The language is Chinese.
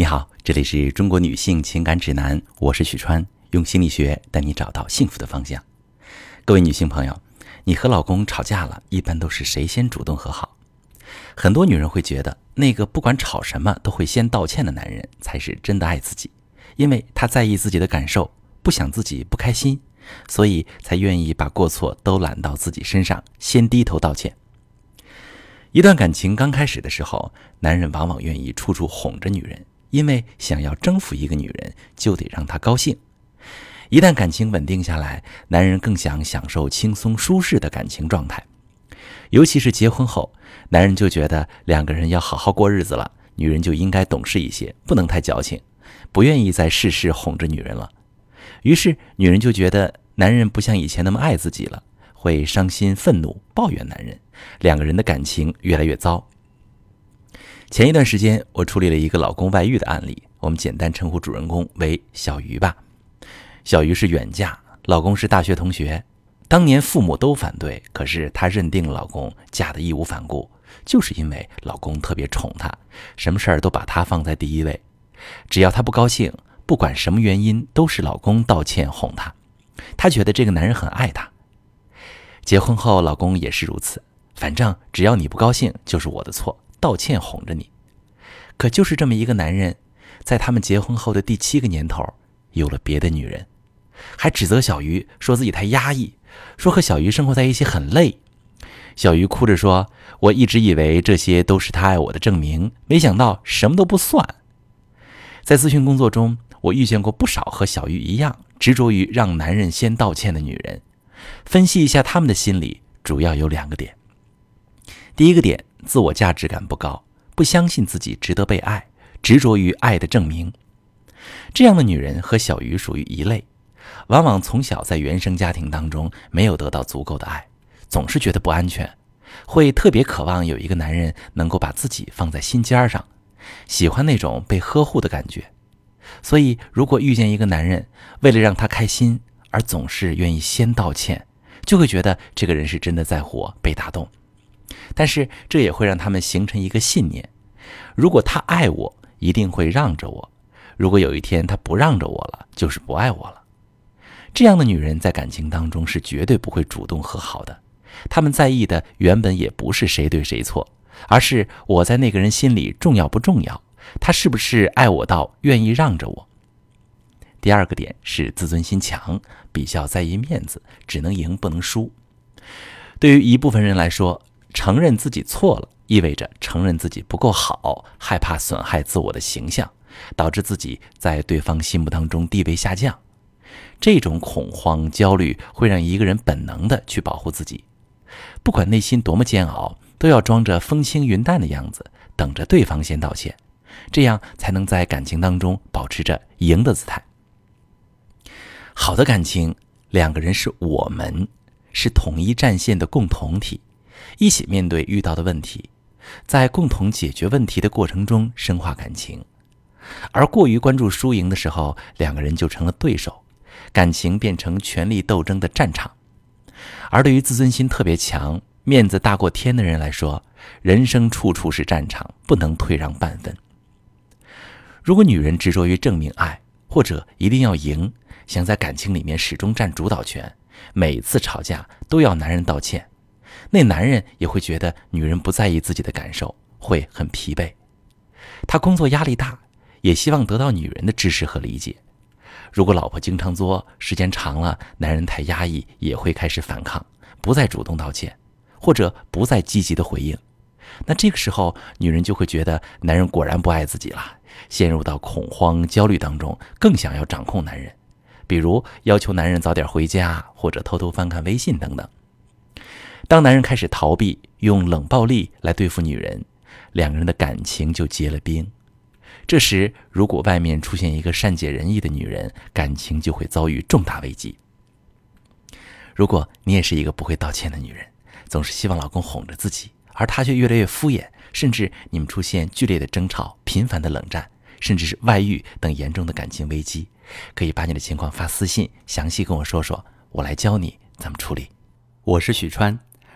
你好，这里是中国女性情感指南，我是许川，用心理学带你找到幸福的方向。各位女性朋友，你和老公吵架了，一般都是谁先主动和好？很多女人会觉得，那个不管吵什么都会先道歉的男人才是真的爱自己，因为他在意自己的感受，不想自己不开心，所以才愿意把过错都揽到自己身上，先低头道歉。一段感情刚开始的时候，男人往往愿意处处哄着女人。因为想要征服一个女人，就得让她高兴。一旦感情稳定下来，男人更想享受轻松舒适的感情状态。尤其是结婚后，男人就觉得两个人要好好过日子了，女人就应该懂事一些，不能太矫情，不愿意再事事哄着女人了。于是，女人就觉得男人不像以前那么爱自己了，会伤心、愤怒、抱怨男人，两个人的感情越来越糟。前一段时间，我处理了一个老公外遇的案例，我们简单称呼主人公为小鱼吧。小鱼是远嫁，老公是大学同学。当年父母都反对，可是她认定老公嫁得义无反顾，就是因为老公特别宠她，什么事儿都把她放在第一位。只要她不高兴，不管什么原因，都是老公道歉哄她。她觉得这个男人很爱她。结婚后，老公也是如此，反正只要你不高兴，就是我的错。道歉哄着你，可就是这么一个男人，在他们结婚后的第七个年头，有了别的女人，还指责小鱼说自己太压抑，说和小鱼生活在一起很累。小鱼哭着说：“我一直以为这些都是他爱我的证明，没想到什么都不算。”在咨询工作中，我遇见过不少和小鱼一样执着于让男人先道歉的女人。分析一下他们的心理，主要有两个点。第一个点。自我价值感不高，不相信自己值得被爱，执着于爱的证明。这样的女人和小鱼属于一类，往往从小在原生家庭当中没有得到足够的爱，总是觉得不安全，会特别渴望有一个男人能够把自己放在心尖上，喜欢那种被呵护的感觉。所以，如果遇见一个男人，为了让他开心而总是愿意先道歉，就会觉得这个人是真的在乎我，被打动。但是这也会让他们形成一个信念：如果他爱我，一定会让着我；如果有一天他不让着我了，就是不爱我了。这样的女人在感情当中是绝对不会主动和好的。他们在意的原本也不是谁对谁错，而是我在那个人心里重要不重要，他是不是爱我到愿意让着我。第二个点是自尊心强，比较在意面子，只能赢不能输。对于一部分人来说，承认自己错了，意味着承认自己不够好，害怕损害自我的形象，导致自己在对方心目当中地位下降。这种恐慌、焦虑会让一个人本能的去保护自己，不管内心多么煎熬，都要装着风轻云淡的样子，等着对方先道歉，这样才能在感情当中保持着赢的姿态。好的感情，两个人是我们，是统一战线的共同体。一起面对遇到的问题，在共同解决问题的过程中深化感情，而过于关注输赢的时候，两个人就成了对手，感情变成权力斗争的战场。而对于自尊心特别强、面子大过天的人来说，人生处处是战场，不能退让半分。如果女人执着于证明爱，或者一定要赢，想在感情里面始终占主导权，每次吵架都要男人道歉。那男人也会觉得女人不在意自己的感受，会很疲惫。他工作压力大，也希望得到女人的支持和理解。如果老婆经常作，时间长了，男人太压抑，也会开始反抗，不再主动道歉，或者不再积极的回应。那这个时候，女人就会觉得男人果然不爱自己了，陷入到恐慌、焦虑当中，更想要掌控男人，比如要求男人早点回家，或者偷偷翻看微信等等。当男人开始逃避，用冷暴力来对付女人，两个人的感情就结了冰。这时，如果外面出现一个善解人意的女人，感情就会遭遇重大危机。如果你也是一个不会道歉的女人，总是希望老公哄着自己，而他却越来越敷衍，甚至你们出现剧烈的争吵、频繁的冷战，甚至是外遇等严重的感情危机，可以把你的情况发私信，详细跟我说说，我来教你怎么处理。我是许川。